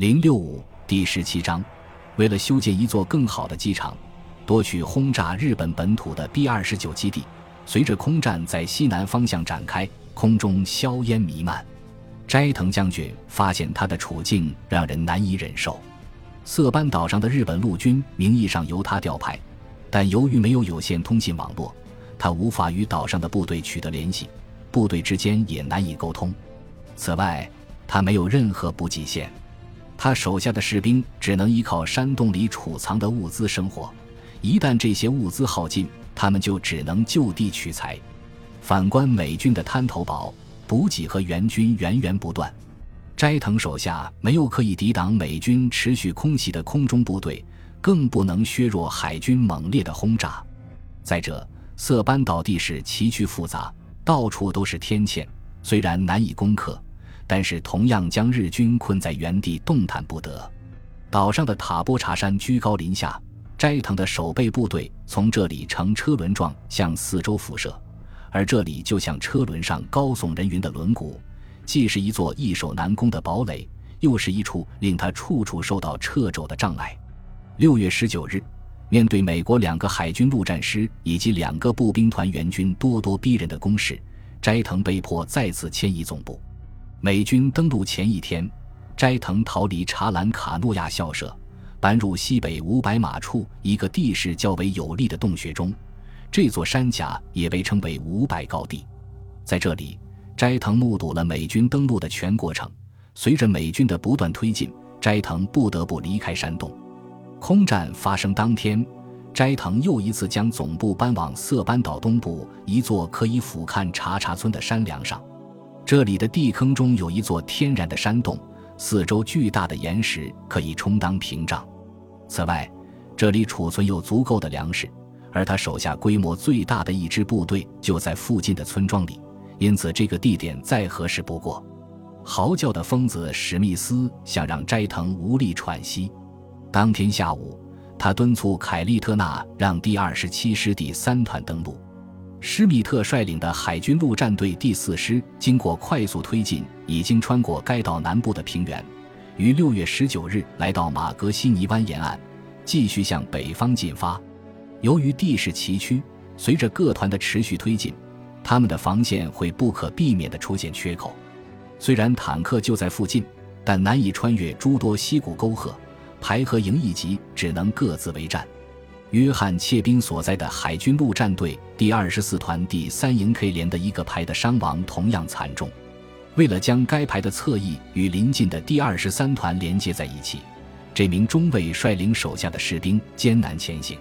零六五第十七章，为了修建一座更好的机场，夺取轰炸日本本土的 B 二十九基地，随着空战在西南方向展开，空中硝烟弥漫。斋藤将军发现他的处境让人难以忍受。色班岛上的日本陆军名义上由他调派，但由于没有有线通信网络，他无法与岛上的部队取得联系，部队之间也难以沟通。此外，他没有任何补给线。他手下的士兵只能依靠山洞里储藏的物资生活，一旦这些物资耗尽，他们就只能就地取材。反观美军的滩头堡，补给和援军源源不断。斋藤手下没有可以抵挡美军持续空袭的空中部队，更不能削弱海军猛烈的轰炸。再者，色班岛地势崎岖复杂，到处都是天堑，虽然难以攻克。但是，同样将日军困在原地动弹不得。岛上的塔波查山居高临下，斋藤的守备部队从这里呈车轮状向四周辐射，而这里就像车轮上高耸人云的轮毂，既是一座易守难攻的堡垒，又是一处令他处处受到掣肘的障碍。六月十九日，面对美国两个海军陆战师以及两个步兵团援军咄咄逼人的攻势，斋藤被迫再次迁移总部。美军登陆前一天，斋藤逃离查兰卡诺亚校舍，搬入西北五百码处一个地势较为有利的洞穴中。这座山甲也被称为五百高地。在这里，斋藤目睹了美军登陆的全过程。随着美军的不断推进，斋藤不得不离开山洞。空战发生当天，斋藤又一次将总部搬往色班岛东部一座可以俯瞰查查村的山梁上。这里的地坑中有一座天然的山洞，四周巨大的岩石可以充当屏障。此外，这里储存有足够的粮食，而他手下规模最大的一支部队就在附近的村庄里，因此这个地点再合适不过。嚎叫的疯子史密斯想让斋藤无力喘息。当天下午，他敦促凯利特纳让第二十七师第三团登陆。施密特率领的海军陆战队第四师经过快速推进，已经穿过该岛南部的平原，于六月十九日来到马格西尼湾沿岸，继续向北方进发。由于地势崎岖，随着各团的持续推进，他们的防线会不可避免地出现缺口。虽然坦克就在附近，但难以穿越诸多溪谷沟壑，排和营一级只能各自为战。约翰·切宾所在的海军陆战队第二十四团第三营 K 连的一个排的伤亡同样惨重。为了将该排的侧翼与临近的第二十三团连接在一起，这名中尉率领手下的士兵艰难前行。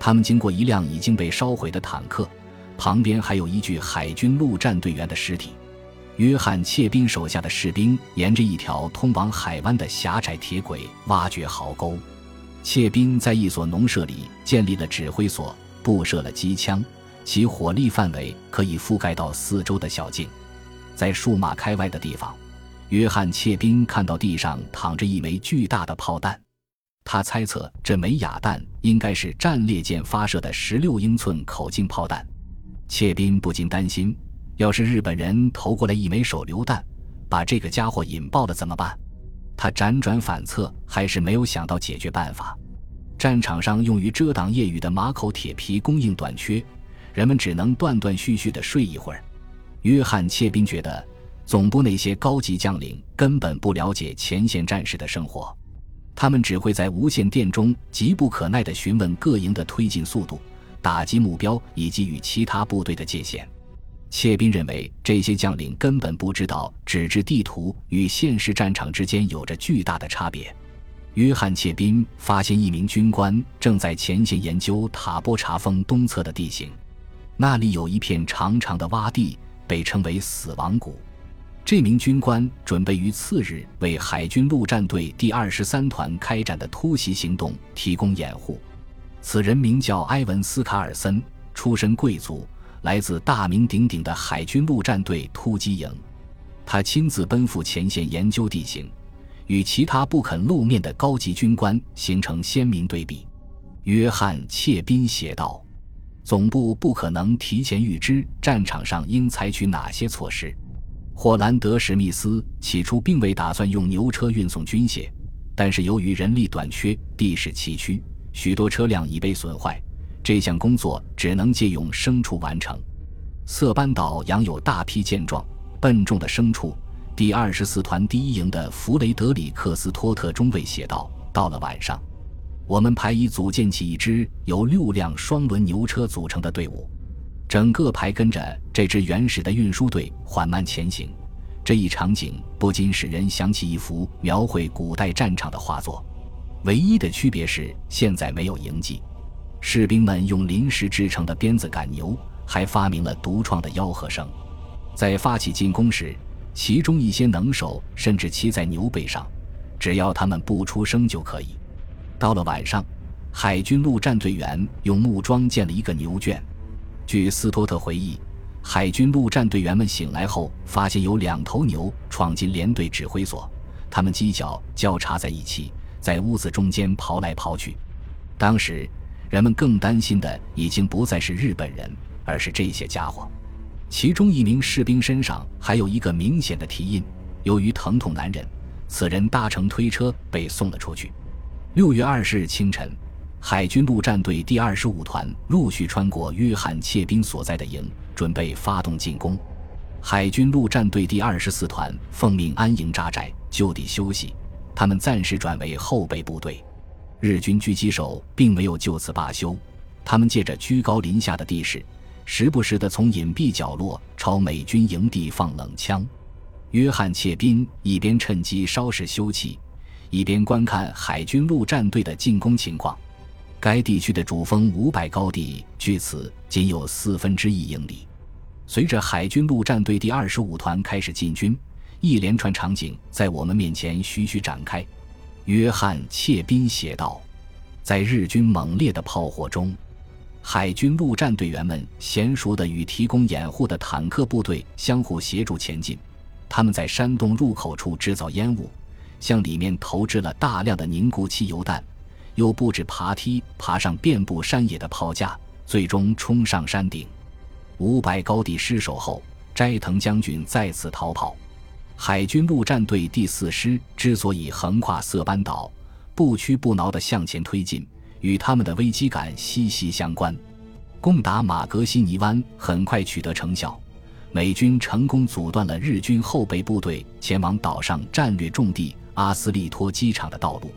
他们经过一辆已经被烧毁的坦克，旁边还有一具海军陆战队员的尸体。约翰·切宾手下的士兵沿着一条通往海湾的狭窄铁轨挖掘壕沟。切宾在一所农舍里建立了指挥所，布设了机枪，其火力范围可以覆盖到四周的小径。在数码开外的地方，约翰·切宾看到地上躺着一枚巨大的炮弹，他猜测这枚哑弹应该是战列舰发射的十六英寸口径炮弹。切宾不禁担心，要是日本人投过来一枚手榴弹，把这个家伙引爆了怎么办？他辗转反侧，还是没有想到解决办法。战场上用于遮挡夜雨的马口铁皮供应短缺，人们只能断断续续地睡一会儿。约翰·切宾觉得，总部那些高级将领根本不了解前线战士的生活，他们只会在无线电中急不可耐地询问各营的推进速度、打击目标以及与其他部队的界限。切宾认为，这些将领根本不知道纸质地图与现实战场之间有着巨大的差别。约翰·切宾发现一名军官正在前线研究塔波查峰东侧的地形，那里有一片长长的洼地，被称为“死亡谷”。这名军官准备于次日为海军陆战队第二十三团开展的突袭行动提供掩护。此人名叫埃文斯·卡尔森，出身贵族。来自大名鼎鼎的海军陆战队突击营，他亲自奔赴前线研究地形，与其他不肯露面的高级军官形成鲜明对比。约翰·切宾写道：“总部不可能提前预知战场上应采取哪些措施。”霍兰德·史密斯起初并未打算用牛车运送军械，但是由于人力短缺，地势崎岖，许多车辆已被损坏，这项工作只能借用牲畜完成。色班岛养有大批健壮、笨重的牲畜。第二十四团第一营的弗雷德里克斯托特中尉写道：“到了晚上，我们排已组建起一支由六辆双轮牛车组成的队伍，整个排跟着这支原始的运输队缓慢前行。这一场景不禁使人想起一幅描绘古代战场的画作。唯一的区别是，现在没有营记，士兵们用临时制成的鞭子赶牛，还发明了独创的吆喝声。在发起进攻时。”其中一些能手甚至骑在牛背上，只要他们不出声就可以。到了晚上，海军陆战队员用木桩建了一个牛圈。据斯托特回忆，海军陆战队员们醒来后，发现有两头牛闯进连队指挥所，他们犄角交叉在一起，在屋子中间刨来刨去。当时，人们更担心的已经不再是日本人，而是这些家伙。其中一名士兵身上还有一个明显的蹄印，由于疼痛难忍，此人搭乘推车被送了出去。六月二十日清晨，海军陆战队第二十五团陆续穿过约翰切宾所在的营，准备发动进攻。海军陆战队第二十四团奉命安营扎寨，就地休息。他们暂时转为后备部队。日军狙击手并没有就此罢休，他们借着居高临下的地势。时不时地从隐蔽角落朝美军营地放冷枪，约翰切宾一边趁机稍事休憩，一边观看海军陆战队的进攻情况。该地区的主峰五百高地距此仅有四分之一英里。随着海军陆战队第二十五团开始进军，一连串场景在我们面前徐徐展开。约翰切宾写道：“在日军猛烈的炮火中。”海军陆战队员们娴熟地与提供掩护的坦克部队相互协助前进。他们在山洞入口处制造烟雾，向里面投掷了大量的凝固汽油弹，又布置爬梯爬上遍布山野的炮架，最终冲上山顶。五百高地失守后，斋藤将军再次逃跑。海军陆战队第四师之所以横跨色班岛，不屈不挠地向前推进。与他们的危机感息息相关。攻打马格西尼湾很快取得成效，美军成功阻断了日军后备部队前往岛上战略重地阿斯利托机场的道路。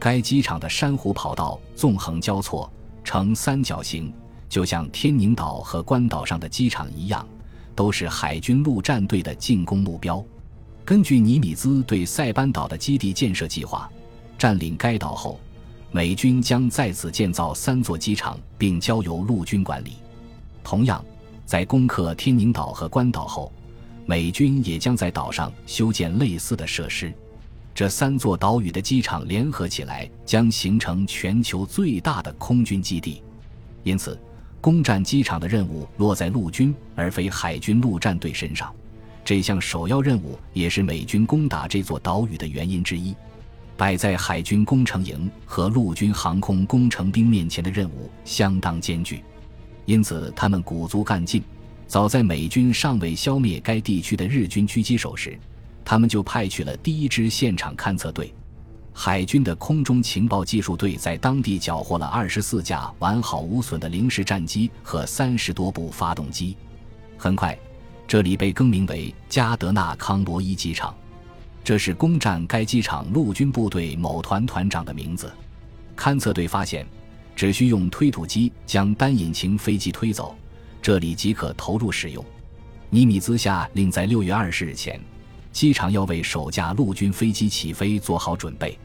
该机场的珊瑚跑道纵横交错，呈三角形，就像天宁岛和关岛上的机场一样，都是海军陆战队的进攻目标。根据尼米兹对塞班岛的基地建设计划，占领该岛后。美军将在此建造三座机场，并交由陆军管理。同样，在攻克天宁岛和关岛后，美军也将在岛上修建类似的设施。这三座岛屿的机场联合起来，将形成全球最大的空军基地。因此，攻占机场的任务落在陆军而非海军陆战队身上。这项首要任务也是美军攻打这座岛屿的原因之一。摆在海军工程营和陆军航空工程兵面前的任务相当艰巨，因此他们鼓足干劲。早在美军尚未消灭该地区的日军狙击手时，他们就派去了第一支现场勘测队。海军的空中情报技术队在当地缴获了二十四架完好无损的零式战机和三十多部发动机。很快，这里被更名为加德纳康罗伊机场。这是攻占该机场陆军部队某团团长的名字。勘测队发现，只需用推土机将单引擎飞机推走，这里即可投入使用。尼米兹下令在六月二十日前，机场要为首架陆军飞机起飞做好准备。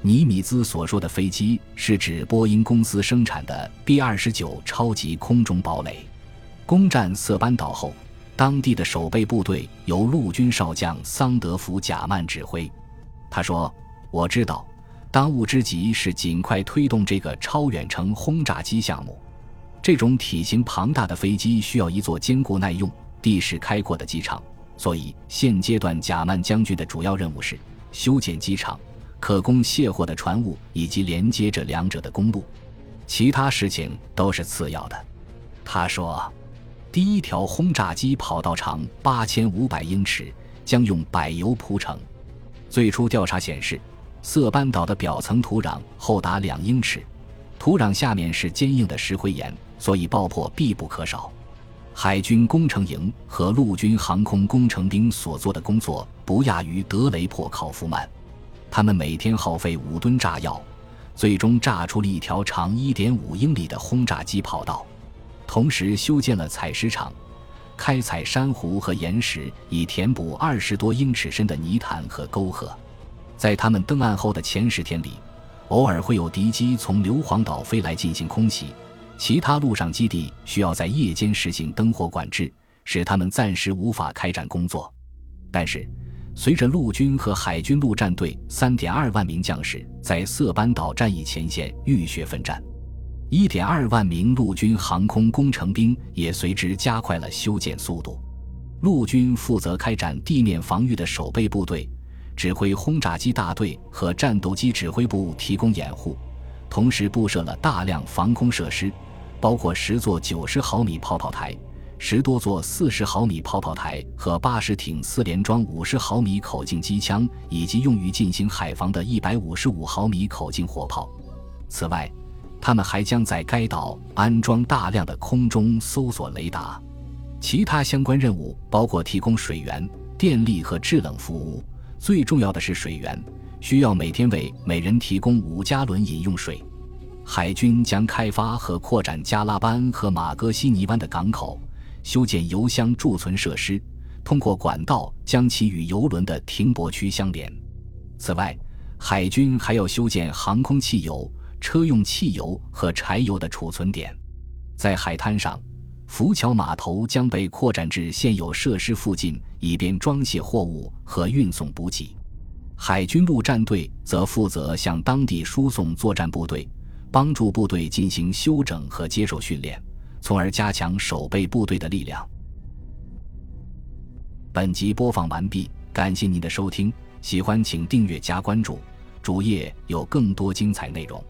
尼米兹所说的飞机是指波音公司生产的 B 二十九超级空中堡垒。攻占色班岛后。当地的守备部队由陆军少将桑德福·贾曼指挥。他说：“我知道，当务之急是尽快推动这个超远程轰炸机项目。这种体型庞大的飞机需要一座坚固耐用、地势开阔的机场，所以现阶段贾曼将军的主要任务是修建机场、可供卸货的船坞以及连接这两者的公路。其他事情都是次要的。”他说。第一条轰炸机跑道长八千五百英尺，将用柏油铺成。最初调查显示，色班岛的表层土壤厚达两英尺，土壤下面是坚硬的石灰岩，所以爆破必不可少。海军工程营和陆军航空工程兵所做的工作不亚于德雷珀考夫曼，他们每天耗费五吨炸药，最终炸出了一条长一点五英里的轰炸机跑道，同时修建了采石场，开采珊瑚和岩石，以填补二十多英尺深的泥潭和沟壑。在他们登岸后的前十天里，偶尔会有敌机从硫磺岛飞来进行空袭。其他陆上基地需要在夜间实行灯火管制，使他们暂时无法开展工作。但是，随着陆军和海军陆战队三点二万名将士在色班岛战役前线浴血奋战，一点二万名陆军航空工程兵也随之加快了修建速度。陆军负责开展地面防御的守备部队，指挥轰炸机大队和战斗机指挥部提供掩护，同时布设了大量防空设施。包括十座九十毫米炮炮台、十多座四十毫米炮炮台和八十挺四连装五十毫米口径机枪，以及用于进行海防的一百五十五毫米口径火炮。此外，他们还将在该岛安装大量的空中搜索雷达。其他相关任务包括提供水源、电力和制冷服务。最重要的是水源，需要每天为每人提供五加仑饮用水。海军将开发和扩展加拉班和马格西尼湾的港口，修建油箱贮存设施，通过管道将其与油轮的停泊区相连。此外，海军还要修建航空汽油、车用汽油和柴油的储存点。在海滩上，浮桥码头将被扩展至现有设施附近，以便装卸货物和运送补给。海军陆战队则负责向当地输送作战部队。帮助部队进行休整和接受训练，从而加强守备部队的力量。本集播放完毕，感谢您的收听，喜欢请订阅加关注，主页有更多精彩内容。